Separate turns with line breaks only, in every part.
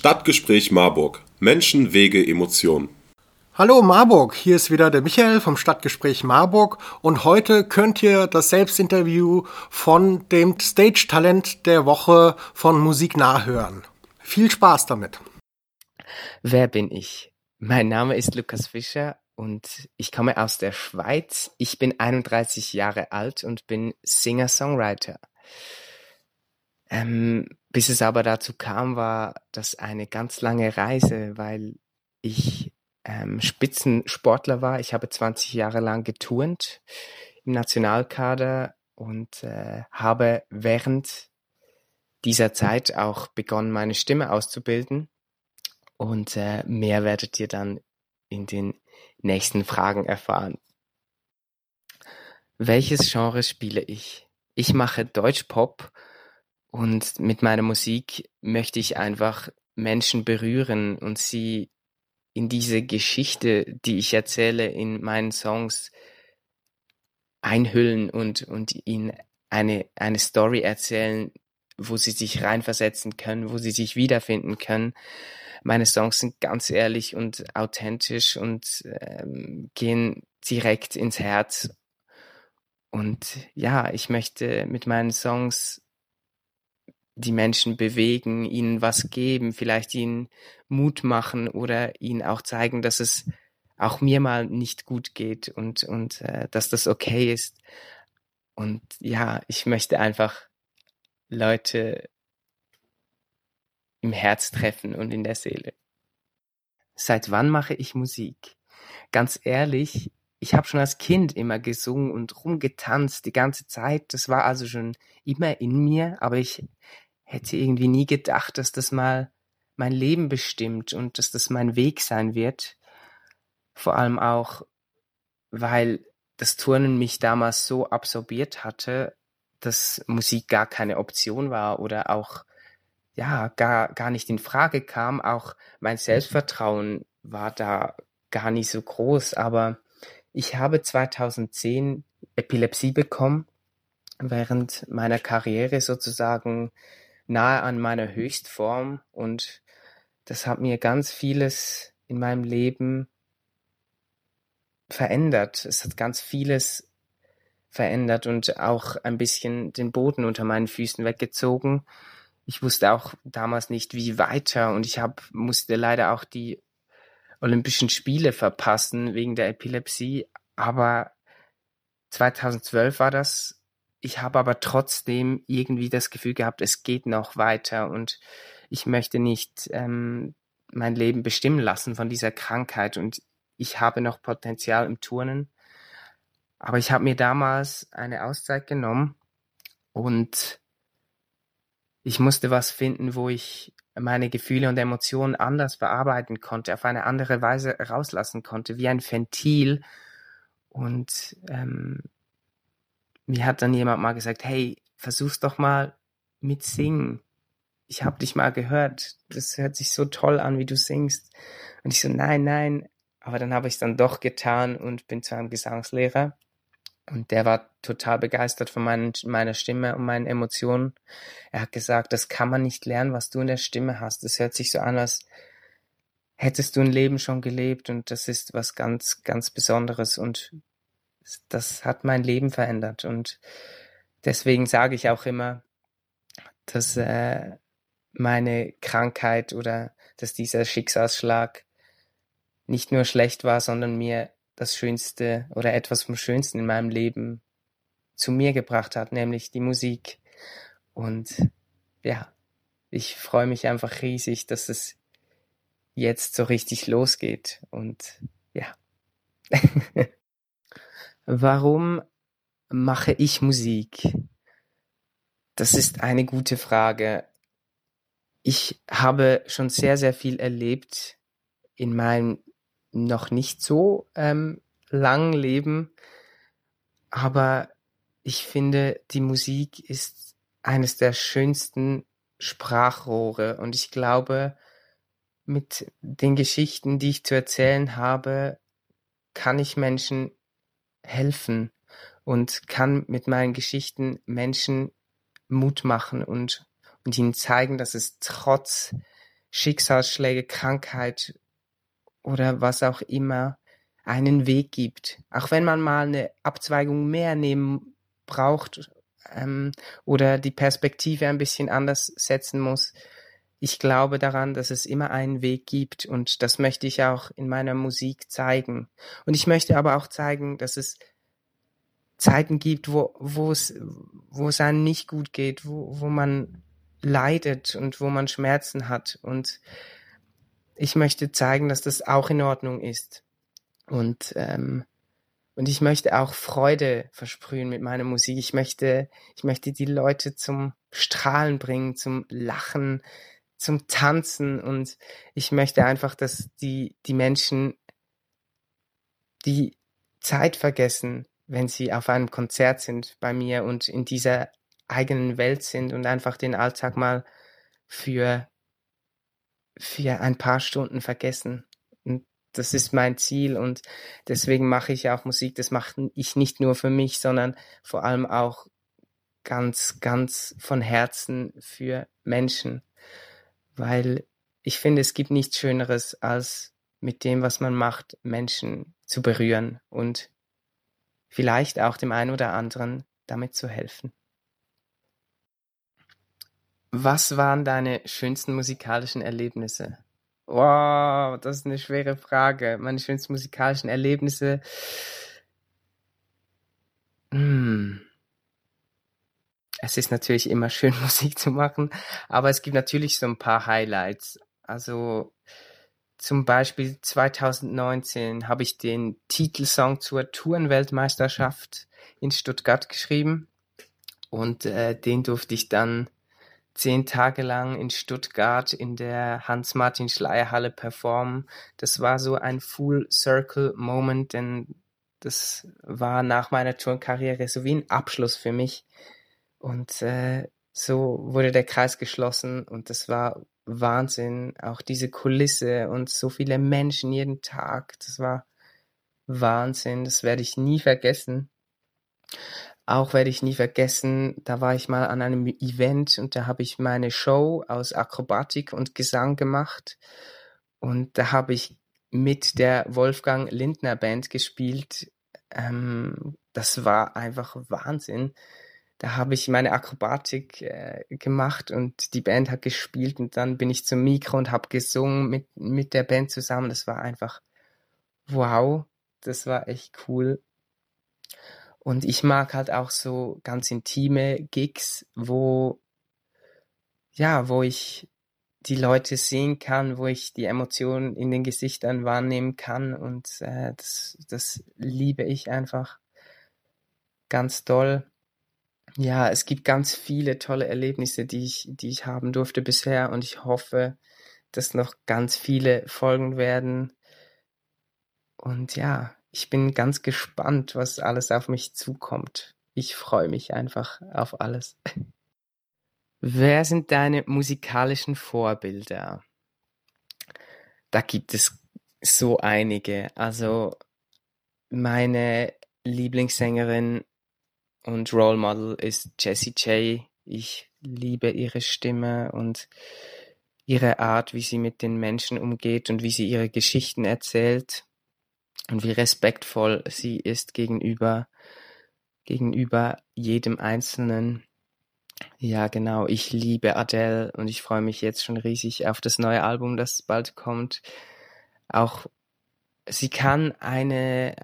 Stadtgespräch Marburg. Menschen, Wege, Emotionen.
Hallo Marburg, hier ist wieder der Michael vom Stadtgespräch Marburg und heute könnt ihr das Selbstinterview von dem Stage-Talent der Woche von Musik nachhören. Viel Spaß damit.
Wer bin ich? Mein Name ist Lukas Fischer und ich komme aus der Schweiz. Ich bin 31 Jahre alt und bin Singer-Songwriter. Ähm, bis es aber dazu kam, war das eine ganz lange Reise, weil ich ähm, Spitzensportler war. Ich habe 20 Jahre lang geturnt im Nationalkader und äh, habe während dieser Zeit auch begonnen, meine Stimme auszubilden. Und äh, mehr werdet ihr dann in den nächsten Fragen erfahren. Welches Genre spiele ich? Ich mache Deutschpop und mit meiner Musik möchte ich einfach Menschen berühren und sie in diese Geschichte, die ich erzähle in meinen Songs einhüllen und, und ihnen eine, eine Story erzählen, wo sie sich reinversetzen können, wo sie sich wiederfinden können meine Songs sind ganz ehrlich und authentisch und ähm, gehen direkt ins Herz. Und ja, ich möchte mit meinen Songs die Menschen bewegen, ihnen was geben, vielleicht ihnen Mut machen oder ihnen auch zeigen, dass es auch mir mal nicht gut geht und, und äh, dass das okay ist. Und ja, ich möchte einfach Leute im Herz treffen und in der Seele. Seit wann mache ich Musik? Ganz ehrlich, ich habe schon als Kind immer gesungen und rumgetanzt die ganze Zeit. Das war also schon immer in mir, aber ich hätte irgendwie nie gedacht, dass das mal mein Leben bestimmt und dass das mein Weg sein wird. Vor allem auch, weil das Turnen mich damals so absorbiert hatte, dass Musik gar keine Option war oder auch ja, gar, gar nicht in Frage kam. Auch mein Selbstvertrauen war da gar nicht so groß. Aber ich habe 2010 Epilepsie bekommen, während meiner Karriere sozusagen nahe an meiner Höchstform. Und das hat mir ganz vieles in meinem Leben verändert. Es hat ganz vieles verändert und auch ein bisschen den Boden unter meinen Füßen weggezogen ich wusste auch damals nicht, wie weiter und ich hab, musste leider auch die Olympischen Spiele verpassen wegen der Epilepsie. Aber 2012 war das. Ich habe aber trotzdem irgendwie das Gefühl gehabt, es geht noch weiter und ich möchte nicht ähm, mein Leben bestimmen lassen von dieser Krankheit und ich habe noch Potenzial im Turnen. Aber ich habe mir damals eine Auszeit genommen und ich musste was finden, wo ich meine Gefühle und Emotionen anders bearbeiten konnte, auf eine andere Weise rauslassen konnte, wie ein Ventil. Und ähm, mir hat dann jemand mal gesagt, hey, versuch's doch mal mit Singen. Ich habe dich mal gehört, das hört sich so toll an, wie du singst. Und ich so, nein, nein. Aber dann habe ich es dann doch getan und bin zu einem Gesangslehrer. Und der war total begeistert von meinen, meiner Stimme und meinen Emotionen. Er hat gesagt, das kann man nicht lernen, was du in der Stimme hast. Das hört sich so an, als hättest du ein Leben schon gelebt und das ist was ganz, ganz Besonderes und das hat mein Leben verändert. Und deswegen sage ich auch immer, dass äh, meine Krankheit oder dass dieser Schicksalsschlag nicht nur schlecht war, sondern mir das Schönste oder etwas vom Schönsten in meinem Leben zu mir gebracht hat, nämlich die Musik. Und ja, ich freue mich einfach riesig, dass es jetzt so richtig losgeht. Und ja. Warum mache ich Musik? Das ist eine gute Frage. Ich habe schon sehr, sehr viel erlebt in meinem noch nicht so ähm, lang leben. Aber ich finde, die Musik ist eines der schönsten Sprachrohre und ich glaube, mit den Geschichten, die ich zu erzählen habe, kann ich Menschen helfen und kann mit meinen Geschichten Menschen Mut machen und, und ihnen zeigen, dass es trotz Schicksalsschläge, Krankheit oder was auch immer einen Weg gibt. Auch wenn man mal eine Abzweigung mehr nehmen braucht ähm, oder die Perspektive ein bisschen anders setzen muss. Ich glaube daran, dass es immer einen Weg gibt und das möchte ich auch in meiner Musik zeigen. Und ich möchte aber auch zeigen, dass es Zeiten gibt, wo, wo es, wo es einem nicht gut geht, wo, wo man leidet und wo man Schmerzen hat. Und ich möchte zeigen, dass das auch in Ordnung ist. Und, ähm, und ich möchte auch Freude versprühen mit meiner Musik. Ich möchte, ich möchte die Leute zum Strahlen bringen, zum Lachen, zum Tanzen. Und ich möchte einfach, dass die, die Menschen die Zeit vergessen, wenn sie auf einem Konzert sind bei mir und in dieser eigenen Welt sind und einfach den Alltag mal für, für ein paar Stunden vergessen. Und das ist mein Ziel und deswegen mache ich auch Musik. Das mache ich nicht nur für mich, sondern vor allem auch ganz, ganz von Herzen für Menschen. Weil ich finde, es gibt nichts Schöneres, als mit dem, was man macht, Menschen zu berühren und vielleicht auch dem einen oder anderen damit zu helfen. Was waren deine schönsten musikalischen Erlebnisse? Wow, das ist eine schwere Frage. Meine schönsten musikalischen Erlebnisse. Hm. Es ist natürlich immer schön, Musik zu machen, aber es gibt natürlich so ein paar Highlights. Also zum Beispiel 2019 habe ich den Titelsong zur Tourenweltmeisterschaft in Stuttgart geschrieben und äh, den durfte ich dann zehn Tage lang in Stuttgart in der Hans-Martin-Schleyer-Halle performen. Das war so ein Full-Circle-Moment, denn das war nach meiner Turnkarriere so wie ein Abschluss für mich. Und äh, so wurde der Kreis geschlossen und das war Wahnsinn. Auch diese Kulisse und so viele Menschen jeden Tag, das war Wahnsinn. Das werde ich nie vergessen. Auch werde ich nie vergessen, da war ich mal an einem Event und da habe ich meine Show aus Akrobatik und Gesang gemacht. Und da habe ich mit der Wolfgang Lindner Band gespielt. Ähm, das war einfach Wahnsinn. Da habe ich meine Akrobatik äh, gemacht und die Band hat gespielt und dann bin ich zum Mikro und habe gesungen mit, mit der Band zusammen. Das war einfach wow. Das war echt cool. Und ich mag halt auch so ganz intime Gigs, wo, ja, wo ich die Leute sehen kann, wo ich die Emotionen in den Gesichtern wahrnehmen kann und äh, das, das liebe ich einfach ganz doll. Ja, es gibt ganz viele tolle Erlebnisse, die ich, die ich haben durfte bisher und ich hoffe, dass noch ganz viele folgen werden. Und ja, ich bin ganz gespannt, was alles auf mich zukommt. Ich freue mich einfach auf alles. Wer sind deine musikalischen Vorbilder? Da gibt es so einige. Also meine Lieblingssängerin und Role Model ist Jessie J. Ich liebe ihre Stimme und ihre Art, wie sie mit den Menschen umgeht und wie sie ihre Geschichten erzählt und wie respektvoll sie ist gegenüber, gegenüber jedem Einzelnen. Ja, genau. Ich liebe Adele und ich freue mich jetzt schon riesig auf das neue Album, das bald kommt. Auch sie kann eine,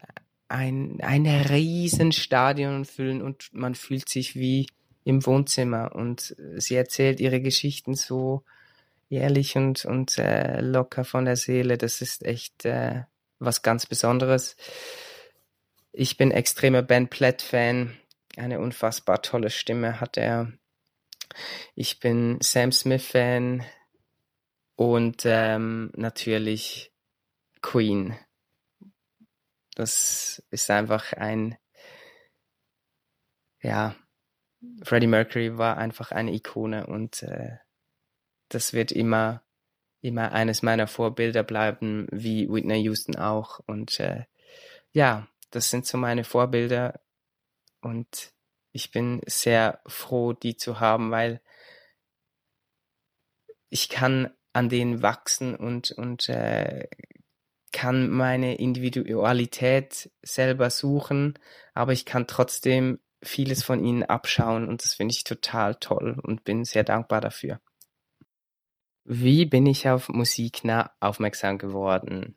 ein, ein riesen Stadion füllen und man fühlt sich wie im Wohnzimmer und sie erzählt ihre Geschichten so ehrlich und, und äh, locker von der Seele. Das ist echt äh, was ganz Besonderes. Ich bin extremer Ben Platt-Fan. Eine unfassbar tolle Stimme hat er. Ich bin Sam Smith-Fan und ähm, natürlich Queen. Das ist einfach ein, ja, Freddie Mercury war einfach eine Ikone und äh, das wird immer immer eines meiner Vorbilder bleiben, wie Whitney Houston auch. Und äh, ja, das sind so meine Vorbilder und ich bin sehr froh, die zu haben, weil ich kann an denen wachsen und, und äh, kann meine Individualität selber suchen, aber ich kann trotzdem vieles von ihnen abschauen und das finde ich total toll und bin sehr dankbar dafür. Wie bin ich auf Musiknah aufmerksam geworden?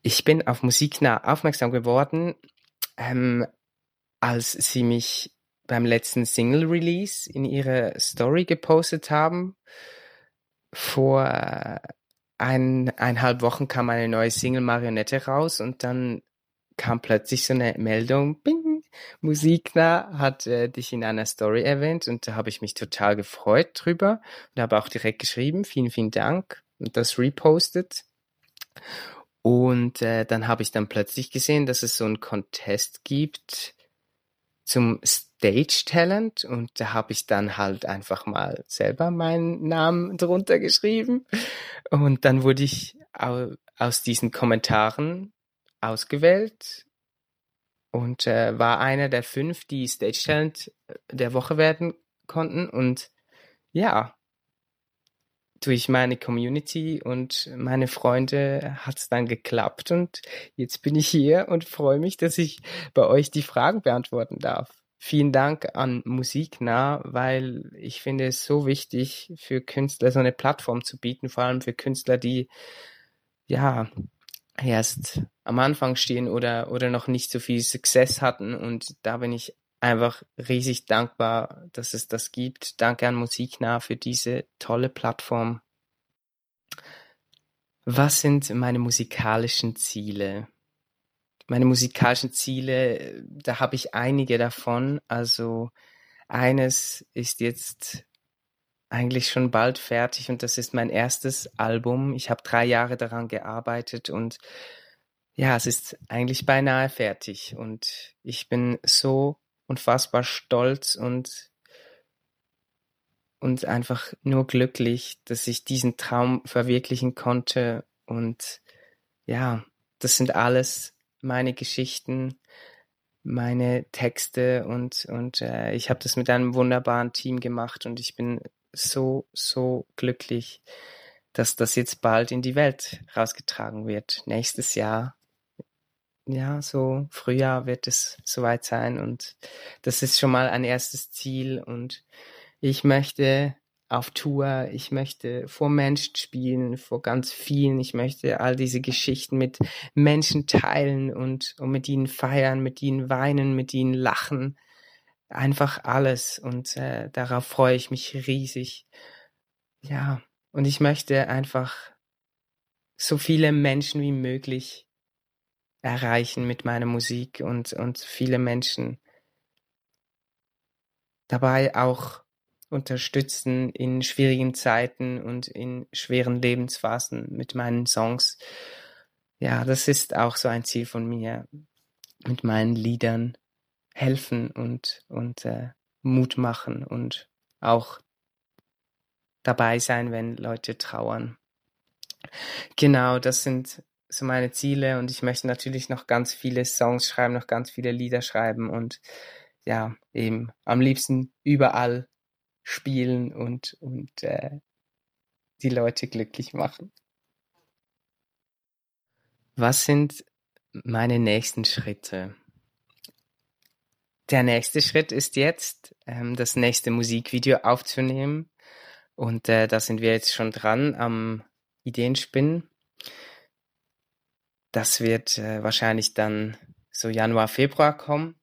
Ich bin auf Musiknah aufmerksam geworden, ähm, als sie mich beim letzten Single-Release in ihre Story gepostet haben. Vor eineinhalb Wochen kam eine neue Single Marionette raus und dann kam plötzlich so eine Meldung, bing, Musiknah hat äh, dich in einer Story erwähnt und da habe ich mich total gefreut drüber und habe auch direkt geschrieben, vielen, vielen Dank und das repostet. Und äh, dann habe ich dann plötzlich gesehen, dass es so einen Contest gibt zum Stage Talent und da habe ich dann halt einfach mal selber meinen Namen drunter geschrieben und dann wurde ich aus diesen Kommentaren ausgewählt und äh, war einer der fünf, die Stage Talent der Woche werden konnten und ja, durch meine Community und meine Freunde hat es dann geklappt und jetzt bin ich hier und freue mich, dass ich bei euch die Fragen beantworten darf. Vielen Dank an Musiknah, weil ich finde es so wichtig für Künstler so eine Plattform zu bieten, vor allem für Künstler, die ja erst am Anfang stehen oder oder noch nicht so viel Success hatten und da bin ich einfach riesig dankbar, dass es das gibt. Danke an Musiknah für diese tolle Plattform. Was sind meine musikalischen Ziele? Meine musikalischen Ziele, da habe ich einige davon. Also eines ist jetzt eigentlich schon bald fertig und das ist mein erstes Album. Ich habe drei Jahre daran gearbeitet und ja, es ist eigentlich beinahe fertig und ich bin so unfassbar stolz und und einfach nur glücklich, dass ich diesen Traum verwirklichen konnte und ja, das sind alles meine Geschichten, meine Texte und und äh, ich habe das mit einem wunderbaren Team gemacht und ich bin so so glücklich, dass das jetzt bald in die Welt rausgetragen wird. Nächstes Jahr ja, so Frühjahr wird es soweit sein und das ist schon mal ein erstes Ziel und ich möchte auf Tour, ich möchte vor Menschen spielen, vor ganz vielen, ich möchte all diese Geschichten mit Menschen teilen und, und mit ihnen feiern, mit ihnen weinen, mit ihnen lachen, einfach alles und äh, darauf freue ich mich riesig. Ja, und ich möchte einfach so viele Menschen wie möglich erreichen mit meiner Musik und, und viele Menschen dabei auch unterstützen in schwierigen Zeiten und in schweren Lebensphasen mit meinen Songs. Ja, das ist auch so ein Ziel von mir, mit meinen Liedern helfen und, und äh, Mut machen und auch dabei sein, wenn Leute trauern. Genau, das sind so meine Ziele und ich möchte natürlich noch ganz viele Songs schreiben, noch ganz viele Lieder schreiben und ja, eben am liebsten überall spielen und, und äh, die Leute glücklich machen. Was sind meine nächsten Schritte? Der nächste Schritt ist jetzt, ähm, das nächste Musikvideo aufzunehmen. Und äh, da sind wir jetzt schon dran am Ideenspinnen. Das wird äh, wahrscheinlich dann so Januar, Februar kommen.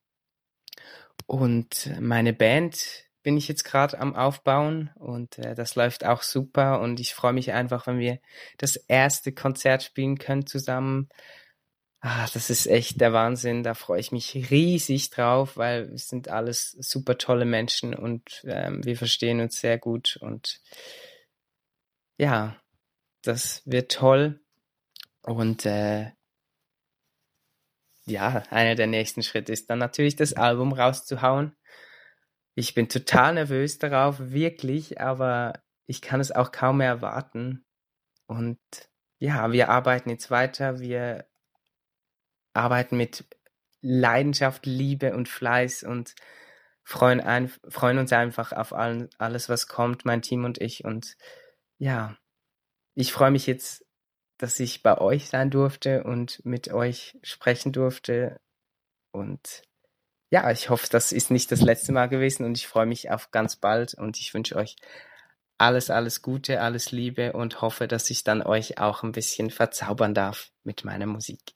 Und meine Band bin ich jetzt gerade am Aufbauen und äh, das läuft auch super und ich freue mich einfach, wenn wir das erste Konzert spielen können zusammen. Ah, das ist echt der Wahnsinn. Da freue ich mich riesig drauf, weil es sind alles super tolle Menschen und ähm, wir verstehen uns sehr gut und ja, das wird toll. Und äh, ja, einer der nächsten Schritte ist dann natürlich das Album rauszuhauen. Ich bin total nervös darauf, wirklich, aber ich kann es auch kaum mehr erwarten. Und ja, wir arbeiten jetzt weiter. Wir arbeiten mit Leidenschaft, Liebe und Fleiß und freuen, ein, freuen uns einfach auf allen, alles, was kommt, mein Team und ich. Und ja, ich freue mich jetzt, dass ich bei euch sein durfte und mit euch sprechen durfte. Und ja, ich hoffe, das ist nicht das letzte Mal gewesen und ich freue mich auf ganz bald und ich wünsche euch alles, alles Gute, alles Liebe und hoffe, dass ich dann euch auch ein bisschen verzaubern darf mit meiner Musik.